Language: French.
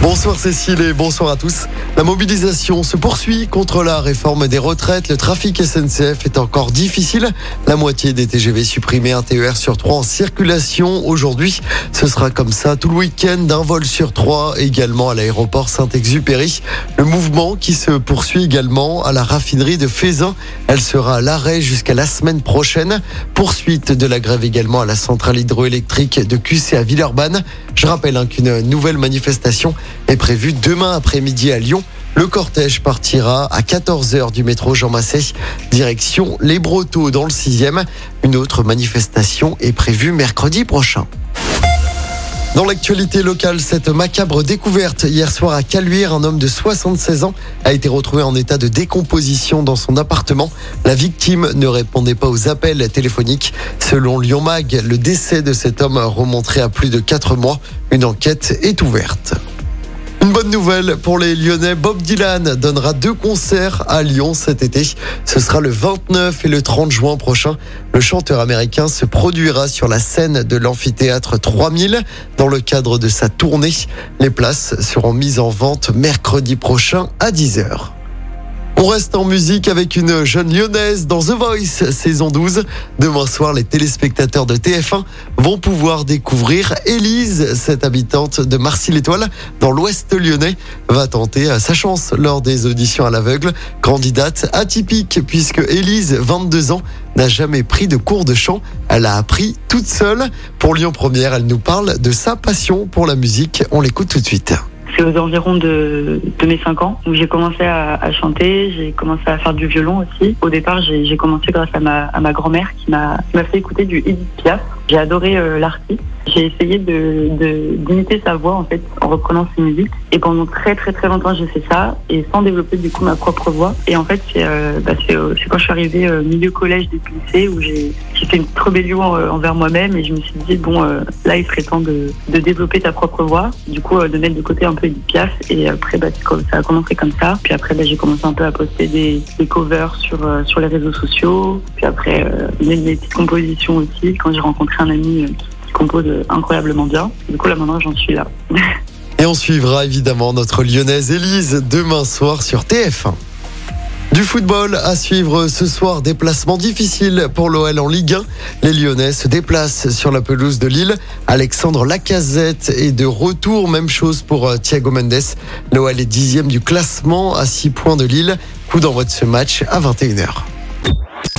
Bonsoir Cécile et bonsoir à tous. La mobilisation se poursuit contre la réforme des retraites. Le trafic SNCF est encore difficile. La moitié des TGV supprimés, un TER sur trois en circulation aujourd'hui. Ce sera comme ça tout le week-end, d'un vol sur trois également à l'aéroport Saint-Exupéry. Le mouvement qui se poursuit également à la raffinerie de Fézin. Elle sera à l'arrêt jusqu'à la semaine prochaine. Poursuite de la grève également à la centrale hydroélectrique de QC à Villeurbanne. Je rappelle hein, qu'une nouvelle manifestation est prévue demain après-midi à Lyon. Le cortège partira à 14h du métro Jean Massé, direction Les Brotteaux dans le 6e. Une autre manifestation est prévue mercredi prochain. Dans l'actualité locale, cette macabre découverte hier soir à Caluire, un homme de 76 ans a été retrouvé en état de décomposition dans son appartement. La victime ne répondait pas aux appels téléphoniques. Selon Lyon Mag, le décès de cet homme remonterait à plus de 4 mois. Une enquête est ouverte. Une bonne nouvelle pour les Lyonnais. Bob Dylan donnera deux concerts à Lyon cet été. Ce sera le 29 et le 30 juin prochain. Le chanteur américain se produira sur la scène de l'amphithéâtre 3000 dans le cadre de sa tournée. Les places seront mises en vente mercredi prochain à 10h. On reste en musique avec une jeune lyonnaise dans The Voice saison 12. Demain soir, les téléspectateurs de TF1 vont pouvoir découvrir Élise, cette habitante de Marcy-l'Étoile dans l'ouest lyonnais, va tenter sa chance lors des auditions à l'aveugle. Candidate atypique puisque Élise, 22 ans, n'a jamais pris de cours de chant. Elle a appris toute seule. Pour Lyon Première, elle nous parle de sa passion pour la musique. On l'écoute tout de suite c'est aux environs de, mes 5 ans où j'ai commencé à, à chanter, j'ai commencé à faire du violon aussi. Au départ, j'ai commencé grâce à ma, à ma grand-mère qui m'a fait écouter du Edith Piaf. J'ai adoré euh, l'artiste. J'ai essayé de d'imiter sa voix en fait en reprenant ses musiques. Et pendant très très très longtemps j'ai fait ça et sans développer du coup ma propre voix. Et en fait c'est euh, bah, euh, quand je suis arrivée au milieu collège des lycée où j'ai fait une petite rébellion envers moi-même et je me suis dit bon là il serait temps de, de développer ta propre voix. Du coup de mettre de côté un peu Edith Piaf et après bah, ça a commencé comme ça. Puis après bah, j'ai commencé un peu à poster des, des covers sur sur les réseaux sociaux. Puis après des petites compositions aussi quand j'ai rencontré un ami qui compose incroyablement bien. Du coup, là, maintenant, j'en suis là. Et on suivra évidemment notre lyonnaise Élise demain soir sur TF1. Du football à suivre ce soir, déplacement difficile pour l'OL en Ligue 1. Les Lyonnais se déplacent sur la pelouse de Lille. Alexandre Lacazette est de retour, même chose pour euh, Thiago Mendes. L'OL est dixième du classement à 6 points de Lille. Coup d'envoi de ce match à 21h.